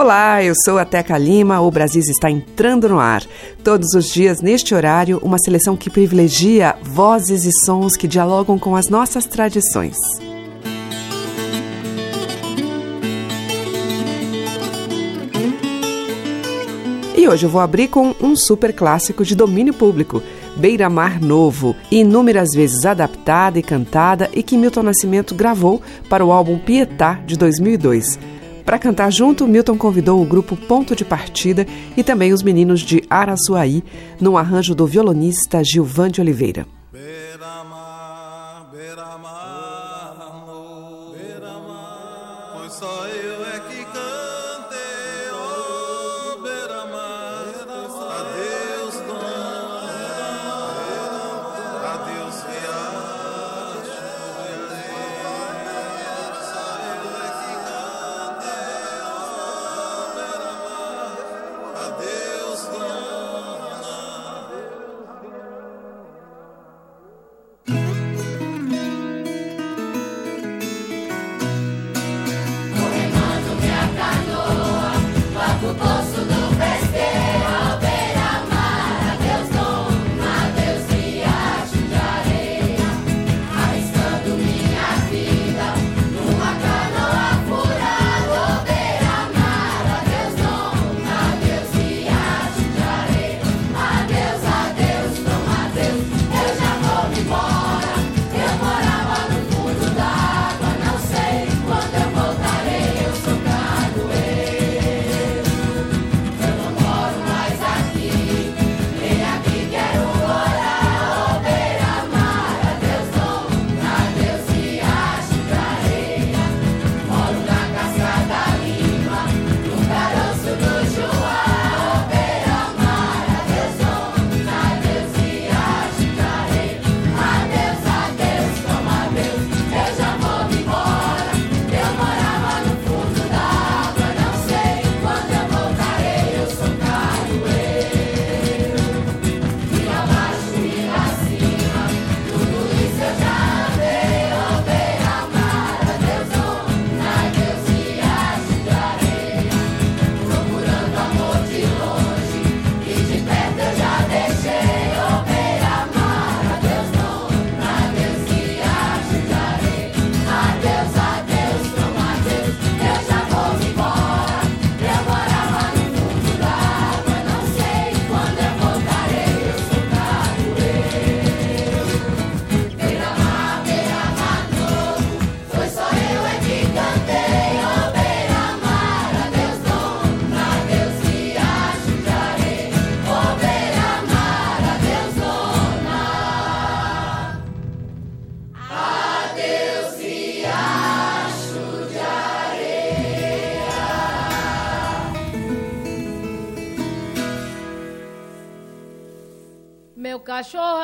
Olá, eu sou a Teca Lima, o Brasil está entrando no ar. Todos os dias, neste horário, uma seleção que privilegia vozes e sons que dialogam com as nossas tradições. E hoje eu vou abrir com um super clássico de domínio público, Beira Mar Novo, inúmeras vezes adaptada e cantada e que Milton Nascimento gravou para o álbum Pietá de 2002. Para cantar junto, Milton convidou o grupo Ponto de Partida e também os meninos de Araçuaí, num arranjo do violonista Gilvan de Oliveira.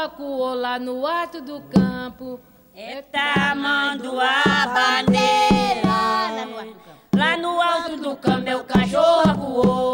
Cachorro acuou lá no alto do campo. É tamanduá bandeira. Lá no alto do campo, meu cachorro acuou.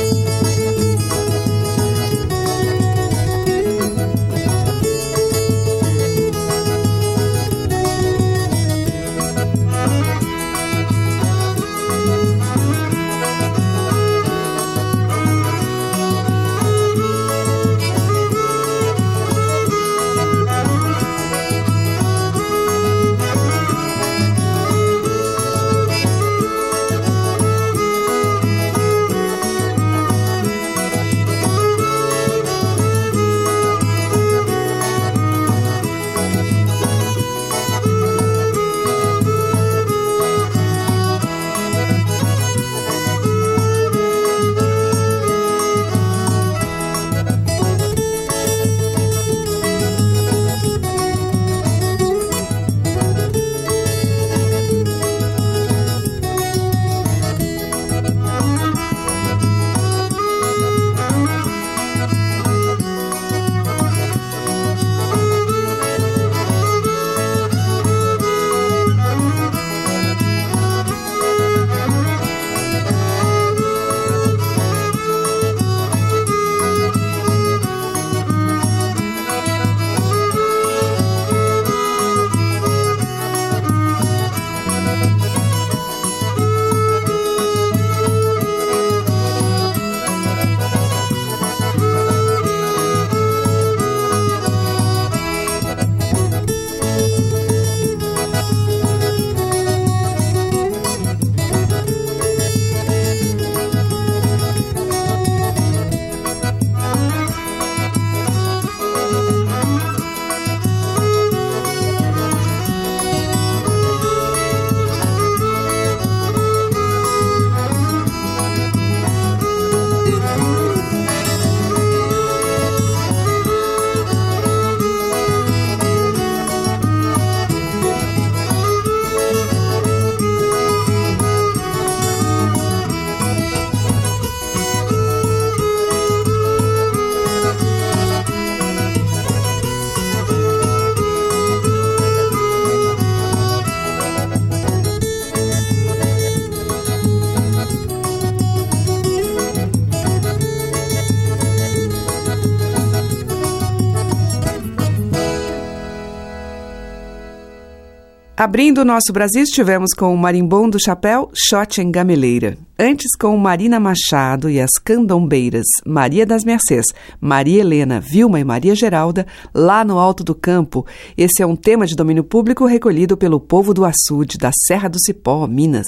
Abrindo o nosso Brasil, estivemos com o Marimbom do Chapéu, Shot em Gameleira. Antes, com Marina Machado e as candombeiras Maria das Mercês, Maria Helena, Vilma e Maria Geralda, lá no Alto do Campo. Esse é um tema de domínio público recolhido pelo povo do açude, da Serra do Cipó, Minas.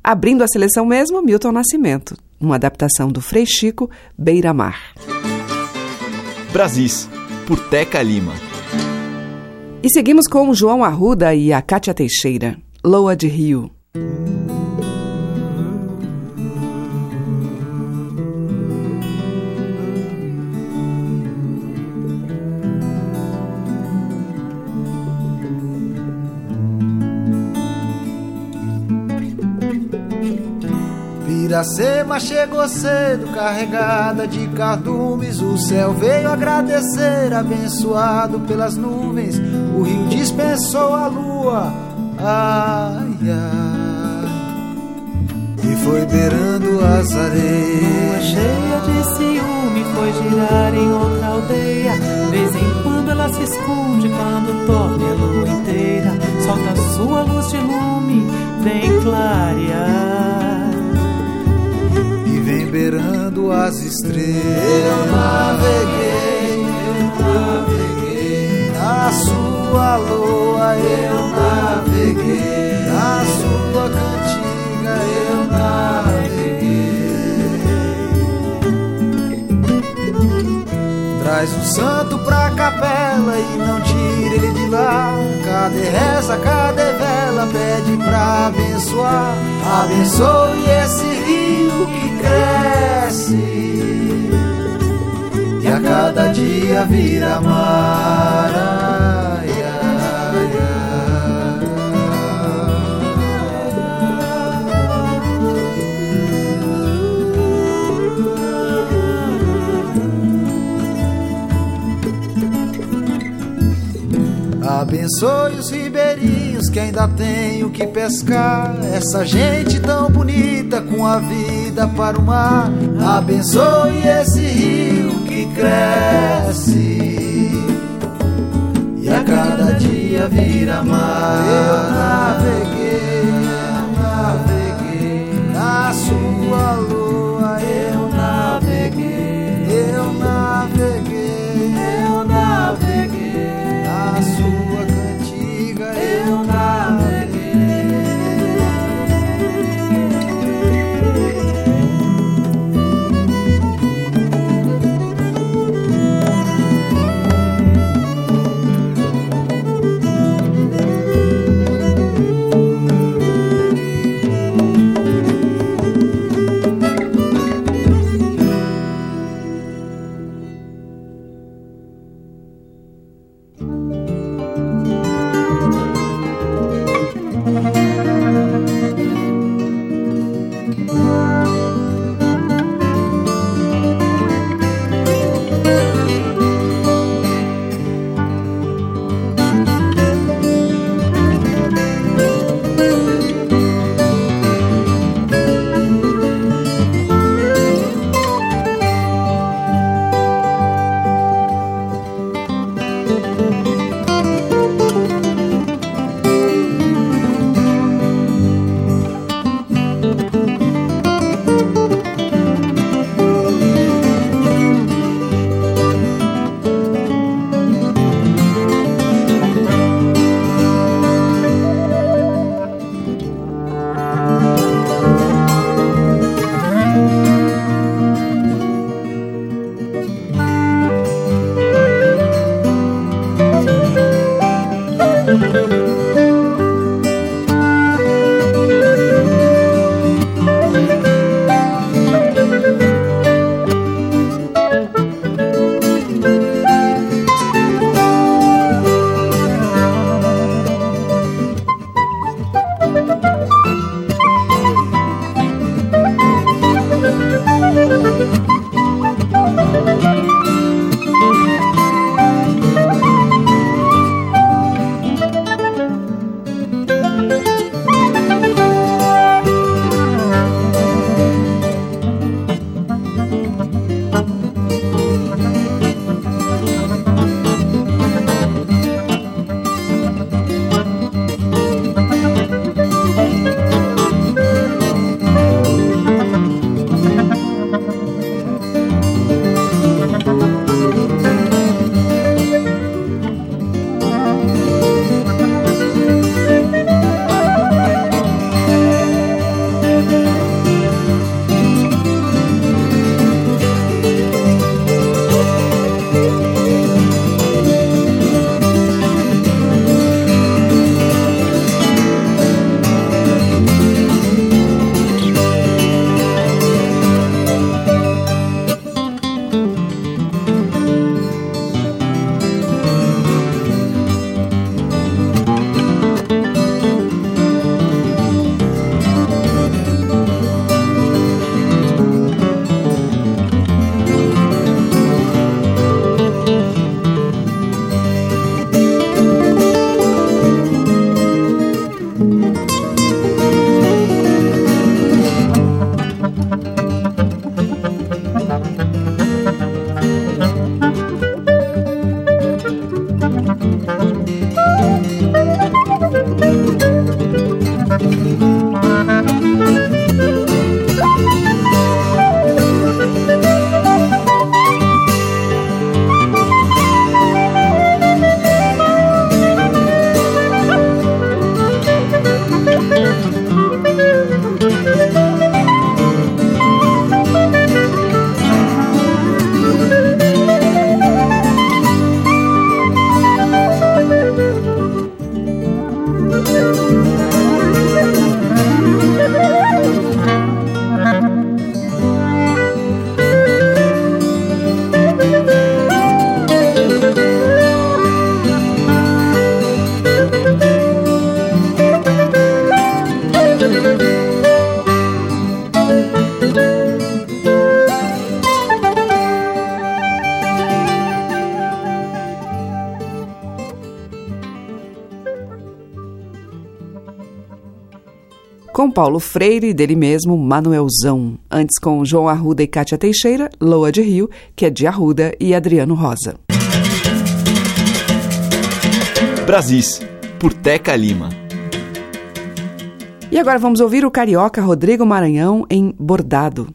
Abrindo a seleção mesmo, Milton Nascimento, uma adaptação do Frei Chico, Beira Mar. Brasis, por Teca Lima. E seguimos com João Arruda e a Cátia Teixeira, Loa de Rio. Iracema chegou cedo, carregada de cardumes. O céu veio agradecer, abençoado pelas nuvens. O rio dispensou a lua, ai, ai. E foi beirando as areias. cheia de ciúme foi girar em outra aldeia. Vez em quando ela se esconde, quando torne a lua vem beirando as estrelas. Eu naveguei, eu naveguei na sua lua, eu naveguei na sua cantiga, eu naveguei. Traz o santo pra capela e não tire ele de lá. Cadê reza, cadê vela? Pede pra abençoar. Abençoe esse rio que cresce e a cada dia vira mar. Abençoe os ribeirinhos que ainda tem o que pescar. Essa gente tão bonita com a vida para o mar. Abençoe esse rio que cresce e a cada dia vira mar. Eu naveguei, eu naveguei na sua lua. Paulo Freire e dele mesmo, Manuelzão. Antes com João Arruda e Cátia Teixeira, Loa de Rio, que é de Arruda, e Adriano Rosa. Brasis, por Teca Lima. E agora vamos ouvir o carioca Rodrigo Maranhão em Bordado.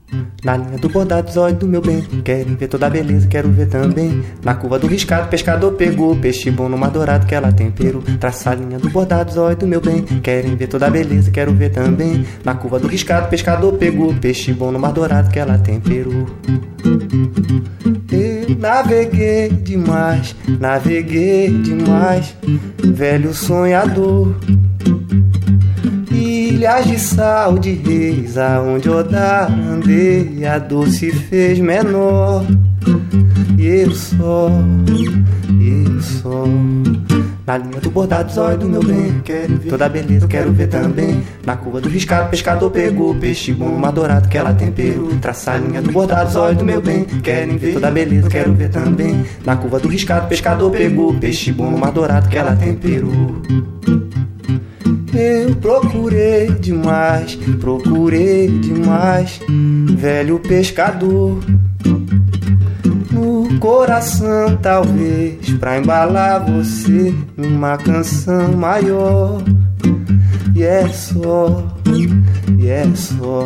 Na linha do bordado, zóio do meu bem. Querem ver toda a beleza, quero ver também. Na curva do riscado, pescador pegou. Peixe bom no mar dourado que ela tempero. Traça a linha do bordado, zóio do meu bem. Querem ver toda a beleza, quero ver também. Na curva do riscado, pescador pegou. Peixe bom no mar dourado que ela temperou. Eu naveguei demais, naveguei demais. Velho sonhador ilhas de sal de reis, aonde Odar andei, a dor se fez menor. E eu só, e eu só. Na linha do bordado, zóio do meu bem. Quero ver toda a beleza, quero ver também. Na curva do riscado, pescador pegou. Peixe bom, uma dourado que ela temperou. Traça a linha do bordado, zóio do meu bem. Querem ver toda a beleza, quero ver também. Na curva do riscado, pescador pegou. Peixe bom, uma dourado que ela temperou. Eu procurei demais, procurei demais, velho pescador. No coração, talvez, pra embalar você numa canção maior. E é só, e é só.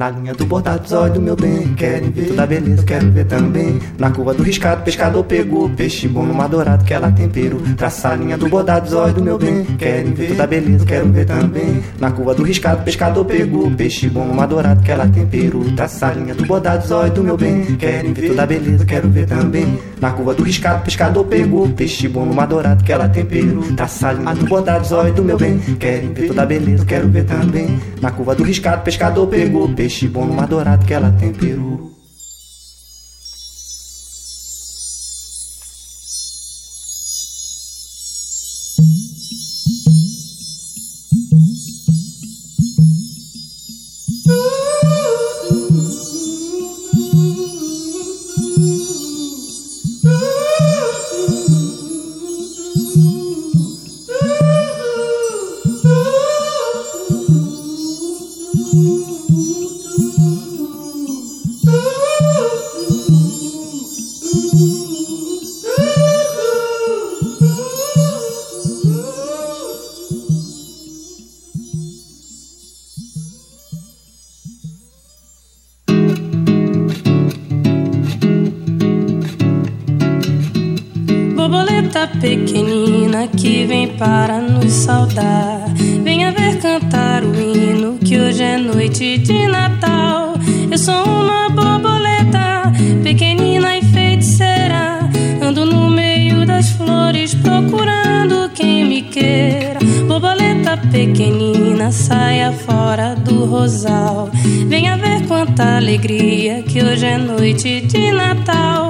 Na linha do bordado, zóio do meu bem. Querem ver toda beleza, quero ver também. Na curva do riscado, pescador pegou. Peixe bom no mar dourado que ela tempero. Traça a linha do bordado, zóio do meu bem. Querem ver toda beleza, quero ver também. Na curva do riscado, pescador pegou. Peixe bom no mar dourado que ela tempero. Traça a linha do bordado, zóio do meu bem. Querem ver toda beleza, quero ver também. Na curva do riscado, pescador pegou. Peixe bom no mar dourado que ela tempero. Traça a linha do meu bem. Querem ver toda beleza, quero ver também. Na curva do riscado, pescador pegou. Peixe peixe bom no mar dourado que ela temperou. Pequenina que vem para nos saudar. Venha ver cantar o hino que hoje é noite de Natal. Eu sou uma borboleta, pequenina e feiticeira. Ando no meio das flores procurando quem me queira. Borboleta pequenina, saia fora do rosal. Venha ver quanta alegria que hoje é noite de Natal.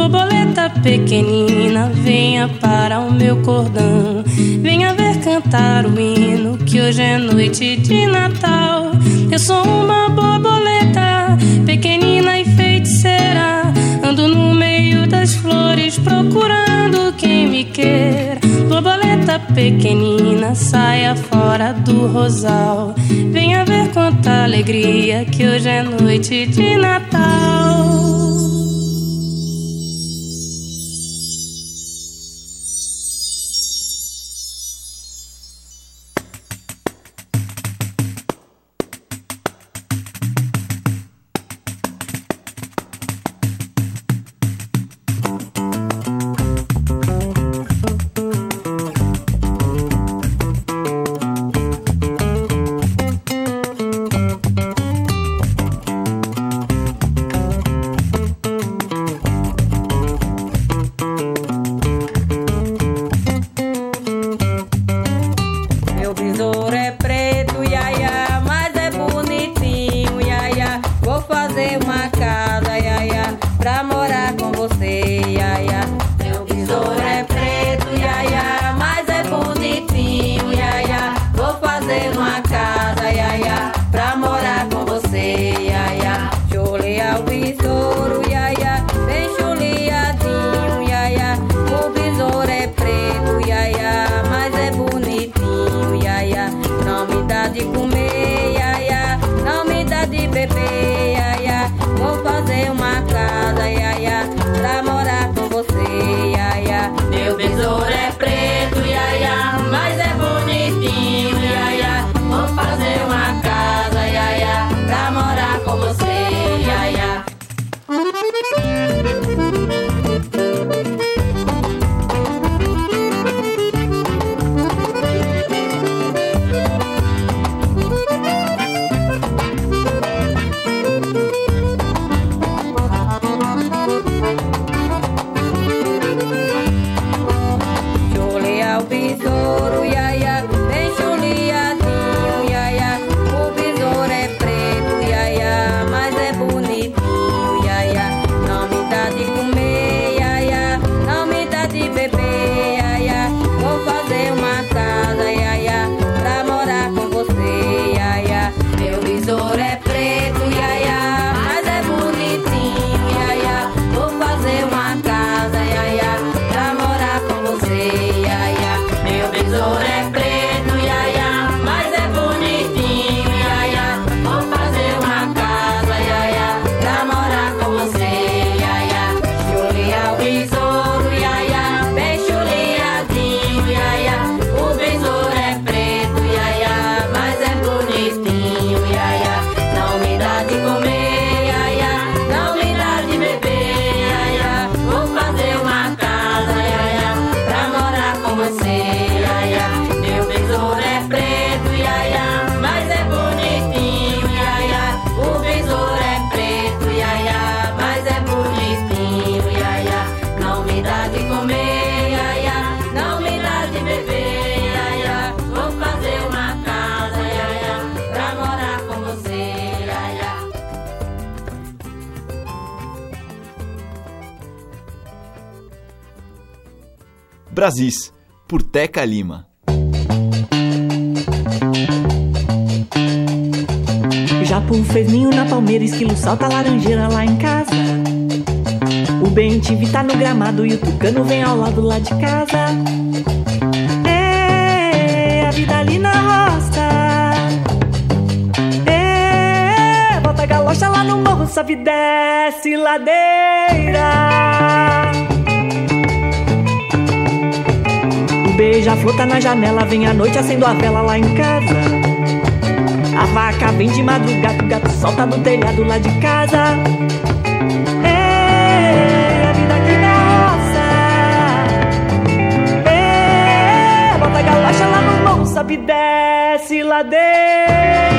Borboleta pequenina, venha para o meu cordão. Venha ver cantar o hino que hoje é noite de Natal. Eu sou uma borboleta pequenina e feiticeira. Ando no meio das flores procurando quem me quer. Borboleta pequenina, saia fora do rosal. Venha ver quanta alegria que hoje é noite de Natal. Brasis, por Teca Lima. Japu fez ninho na palmeira, esquilo salta laranjeira lá em casa. O bem tive tá no gramado e o tucano vem ao lado lá de casa. É, a vida ali na roça. É, bota a galocha lá no morro, sobe desce ladeira. Beija-flor tá na janela, vem à noite acendo a vela lá em casa. A vaca vem de madrugada, o gato solta no telhado lá de casa. É, a vida aqui na roça. É, bota a lá no morro, sobe desce ladeira.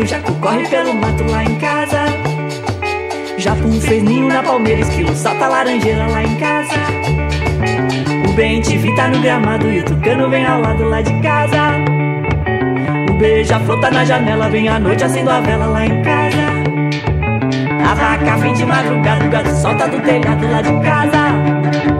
Sapato Jacu corre pelo mato lá em casa Japu fez ninho na palmeira Esquilo salta laranjeira lá em casa O bem te tá no gramado E o tucano vem ao lado lá de casa beija-flor tá na janela, vem à noite acendo a vela lá em casa. A vaca vem de madrugada, o gato solta do telhado lá de casa.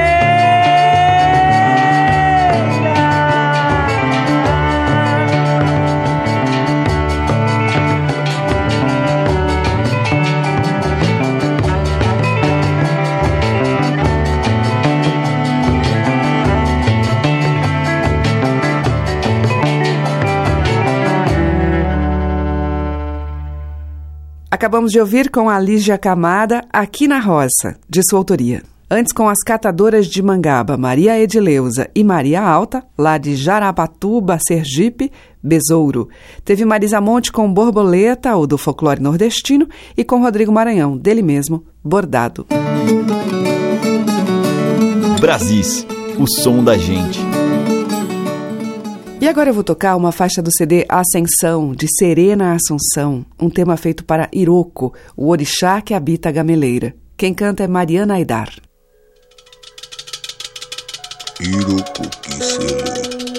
Acabamos de ouvir com a Lígia Camada, Aqui na Roça, de sua autoria. Antes, com as catadoras de Mangaba, Maria Edileuza e Maria Alta, lá de Jarabatuba, Sergipe, Besouro. Teve Marisa Monte com Borboleta, o do folclore nordestino, e com Rodrigo Maranhão, dele mesmo, Bordado. Brasis, o som da gente. E agora eu vou tocar uma faixa do CD Ascensão, de Serena Assunção, um tema feito para Iroko, o orixá que habita a gameleira. Quem canta é Mariana Aidar. Iroko Kisele.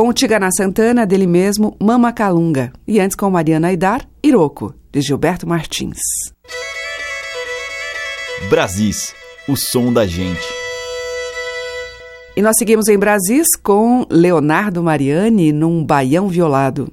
com o Tigana Santana, dele mesmo, Mama Calunga. E antes com Mariana Aidar, Iroco, de Gilberto Martins. Brasis, o som da gente. E nós seguimos em Brasis com Leonardo Mariani num baião violado.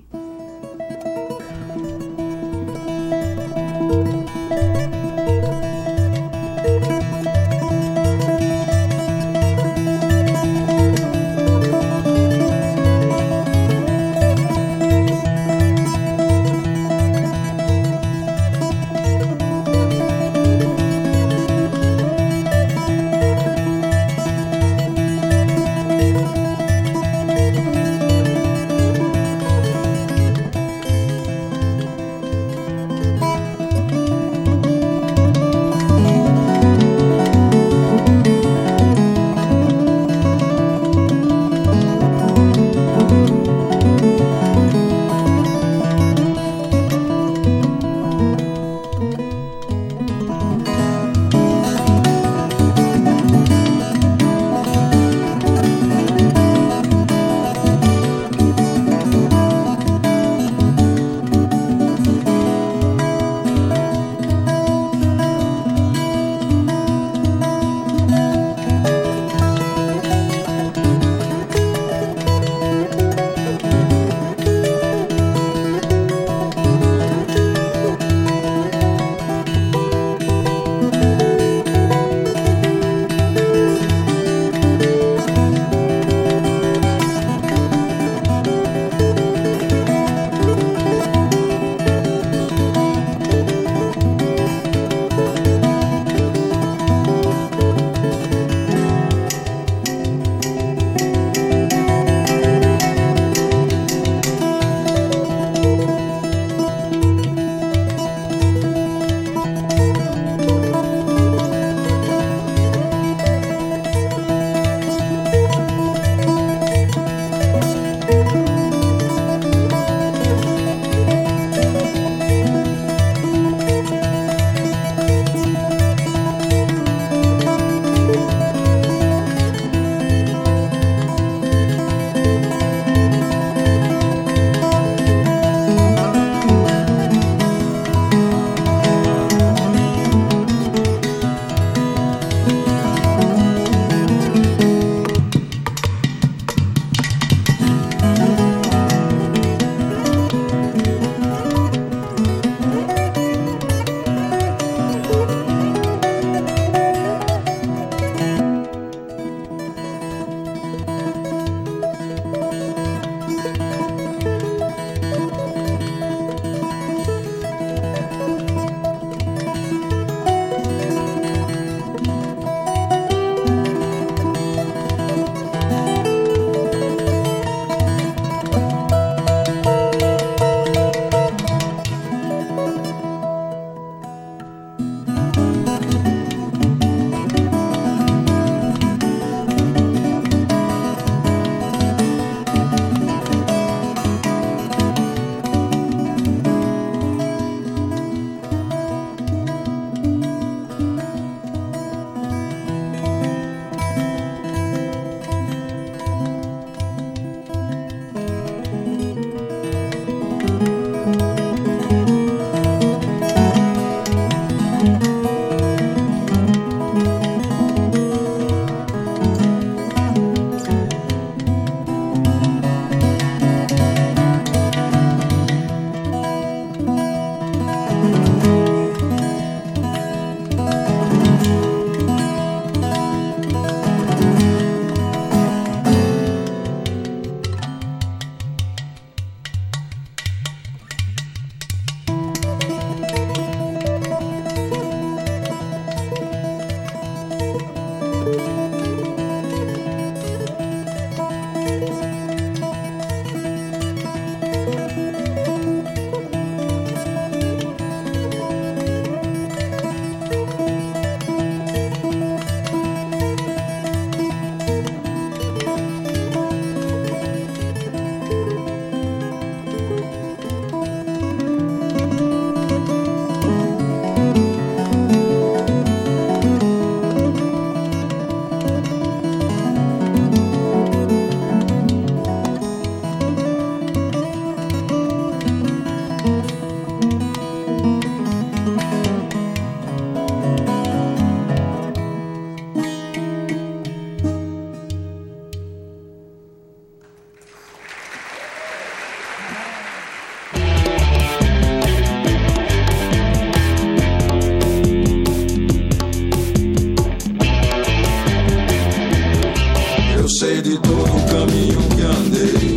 Eu sei de todo o caminho que andei.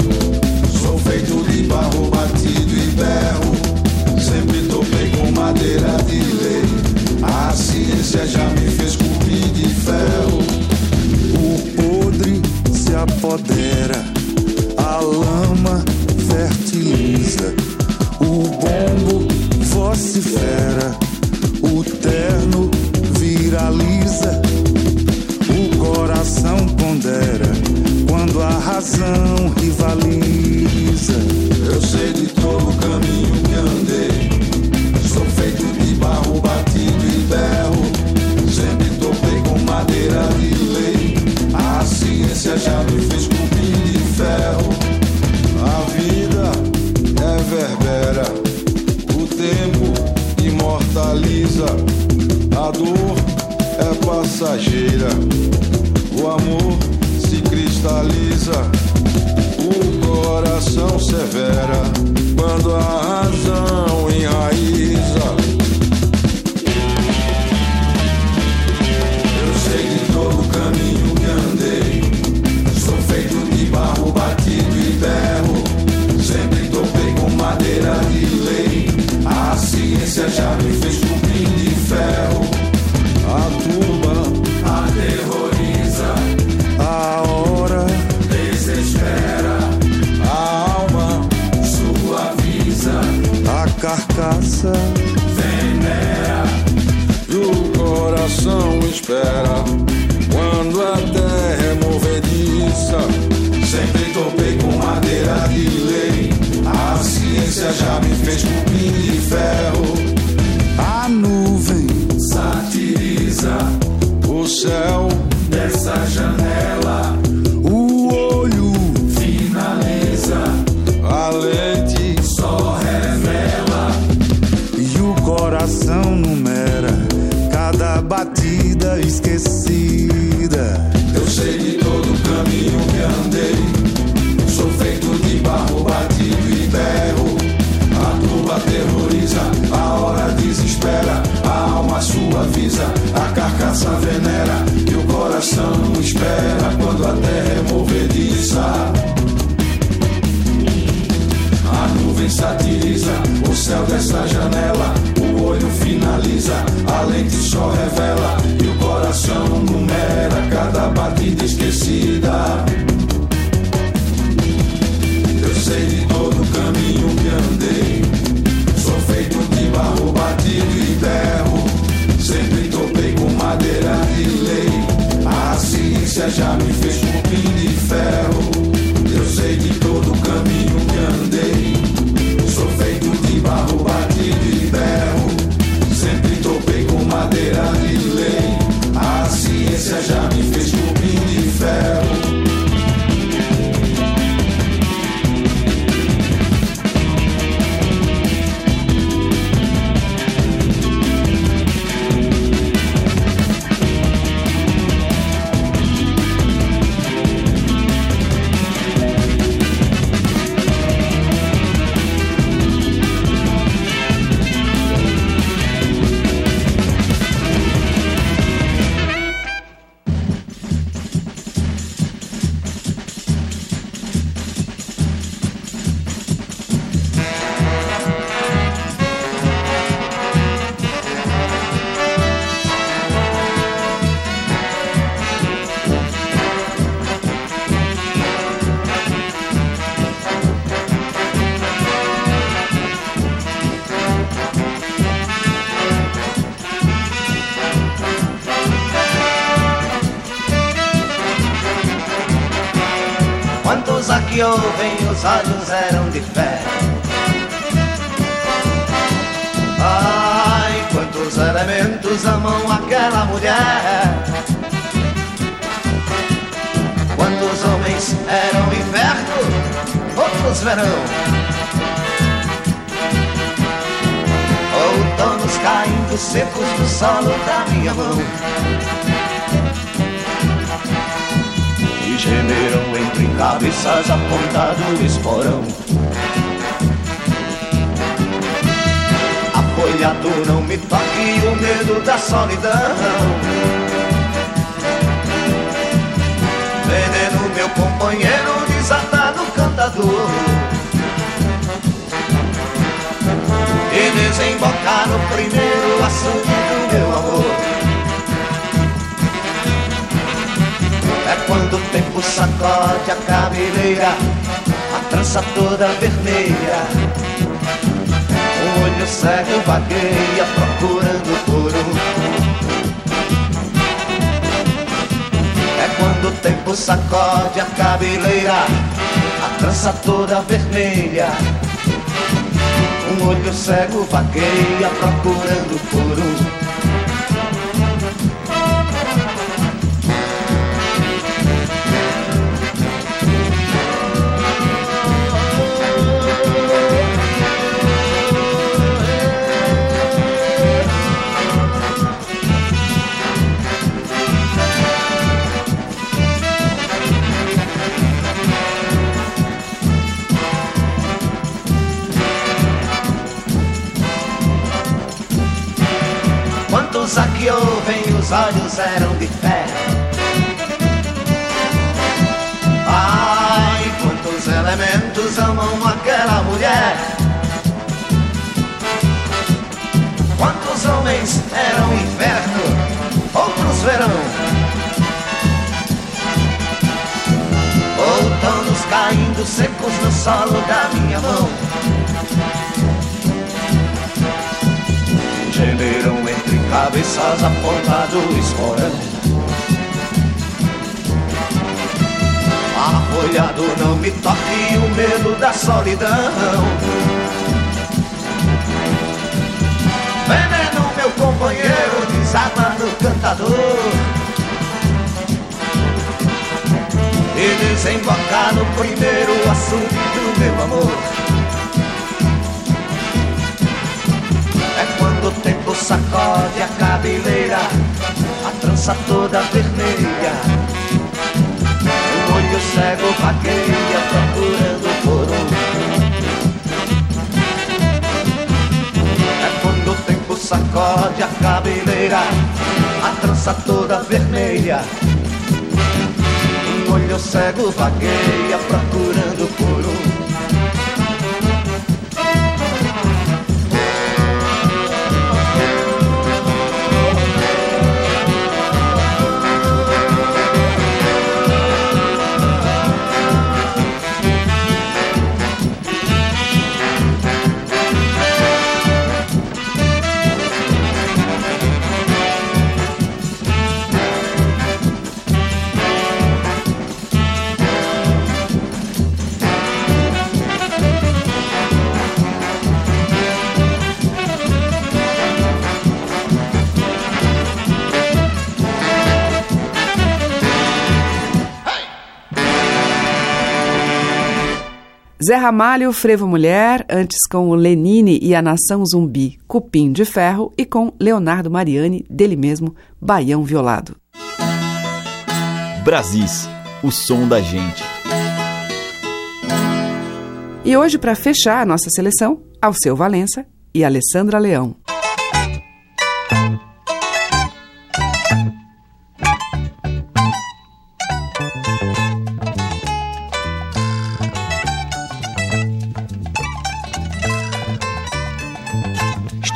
Sou feito de barro batido e berro. Sempre topei com madeira de lei. A ciência já me fez cupim de ferro. O podre se apodera, a lama fertiliza, o bombo vocifera, o terno viraliza, a razão rivaliza. Eu sei de todo o caminho que andei. Sou feito de barro batido e berro. Sempre topei com madeira de lei. A ciência já me fez cupim de ferro. A vida é verbera. O tempo imortaliza. A dor é passageira. O amor cristaliza. O coração severa quando a razão enraiza. Eu sei de todo o caminho que andei. Sou feito de barro batido e berro. Sempre topei com madeira de lei. A ciência já me fez cupim carcaça venera. E o coração espera. Cabeleira A trança toda vermelha O olho cego vagueia procurando por um quando o tempo sacode a cabeleira, a trança toda vermelha. Um olho cego vagueia procurando por um. Os olhos eram de ferro. Ai, quantos elementos amam aquela mulher. Quantos homens eram inverno, outros verão. Outonos caindo secos no solo da minha mão. Gemeram cabeças a ponta do esporão Arrolhado não me toque o medo da solidão. Veneno meu companheiro desarma no cantador. E desembocar no primeiro sacode a cabeleira, a trança toda vermelha. O olho cego vagueia procurando por um. É quando o tempo sacode a cabeleira, a trança toda vermelha. Um olho cego vagueia procurando por Zé Ramalho, Frevo Mulher, antes com o Lenine e a Nação Zumbi, Cupim de Ferro, e com Leonardo Mariani, dele mesmo, Baião Violado. Brasis, o som da gente. E hoje, para fechar a nossa seleção, Alceu Valença e Alessandra Leão.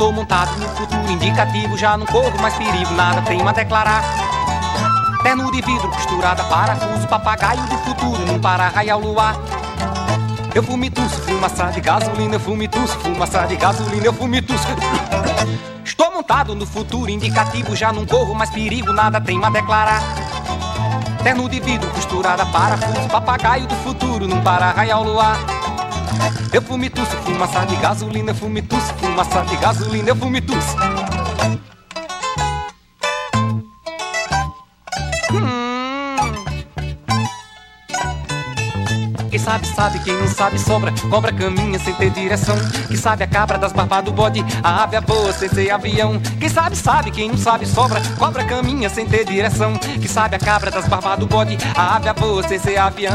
Estou montado no futuro indicativo, já não corro mais perigo, nada tenho a declarar. Terno de vidro costurada, parafuso, papagaio do futuro, num para-raio ao luar. Eu fumituço, fumaça de gasolina, eu fumituço, fumaça de gasolina, eu fumituço. Estou montado no futuro indicativo, já não corro mais perigo, nada tenho a declarar. Terno de vidro costurada, parafuso, papagaio do futuro, num para-raio ao luar. Eu fumituço, fumaça de gasolina, eu fumituço, fumaça de gasolina, eu fumituço. Quem sabe, sabe, quem não sabe, sobra. Cobra caminha sem ter direção. Quem sabe a cabra das barbas do bode, a ave a boa sem ser avião. Quem sabe, sabe, quem não sabe, sobra. Cobra caminha sem ter direção. Quem sabe a cabra das barbas do bode, a ave a boa sem ser avião.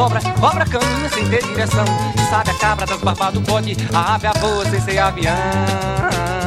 Sobra, cobra caminha sem ter direção. Sabe a cabra das barbas do bode, a ave a voa sem ser avião.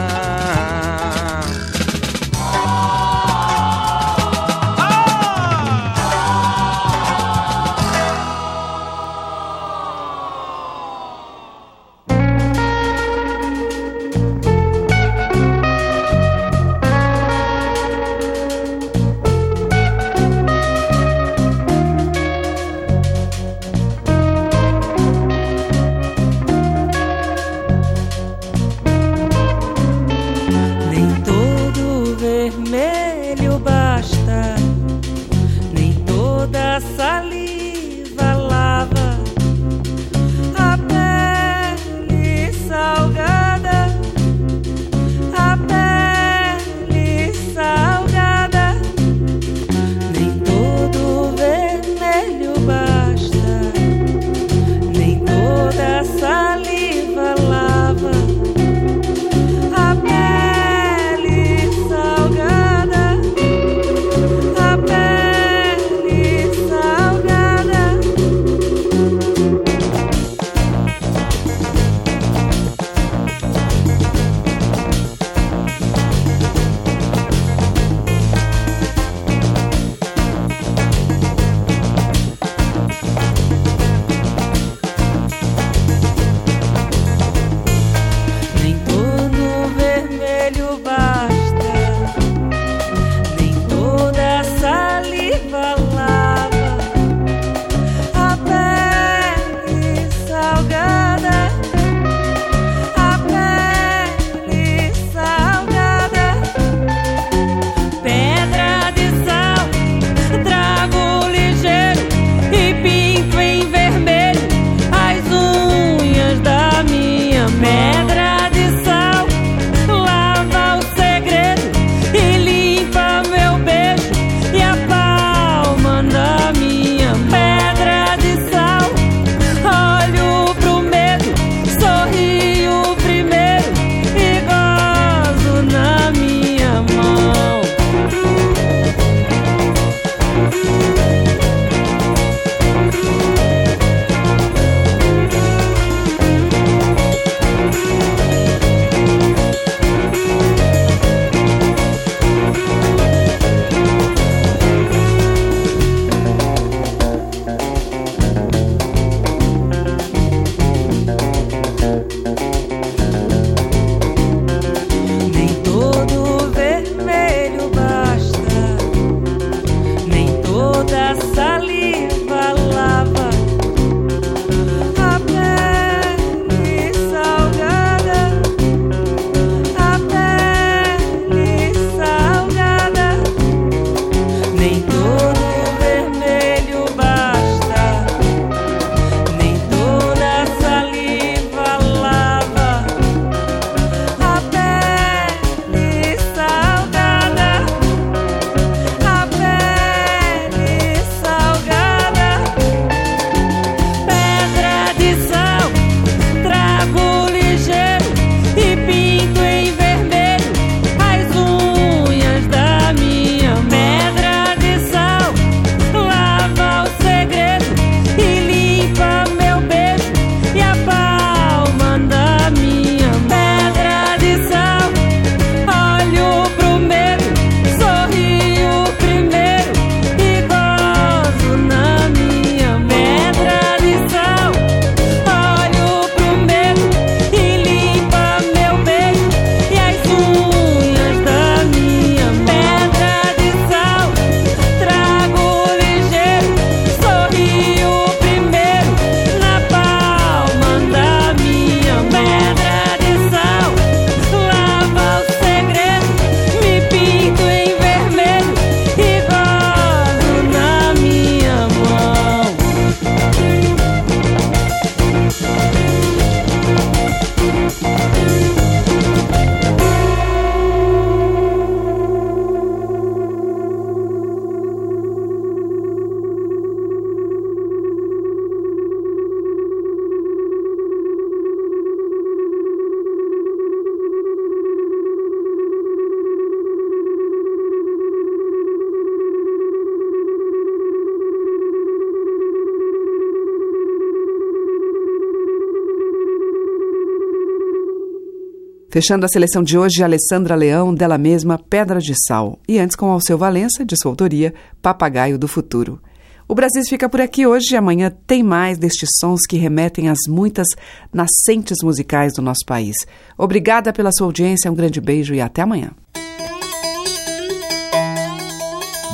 Fechando a seleção de hoje, Alessandra Leão, dela mesma, Pedra de Sal. E antes com Alceu Valença, de sua autoria, Papagaio do Futuro. O Brasil fica por aqui hoje e amanhã tem mais destes sons que remetem às muitas nascentes musicais do nosso país. Obrigada pela sua audiência, um grande beijo e até amanhã.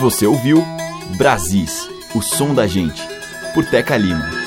Você ouviu Brasis, o som da gente, por Teca Lima.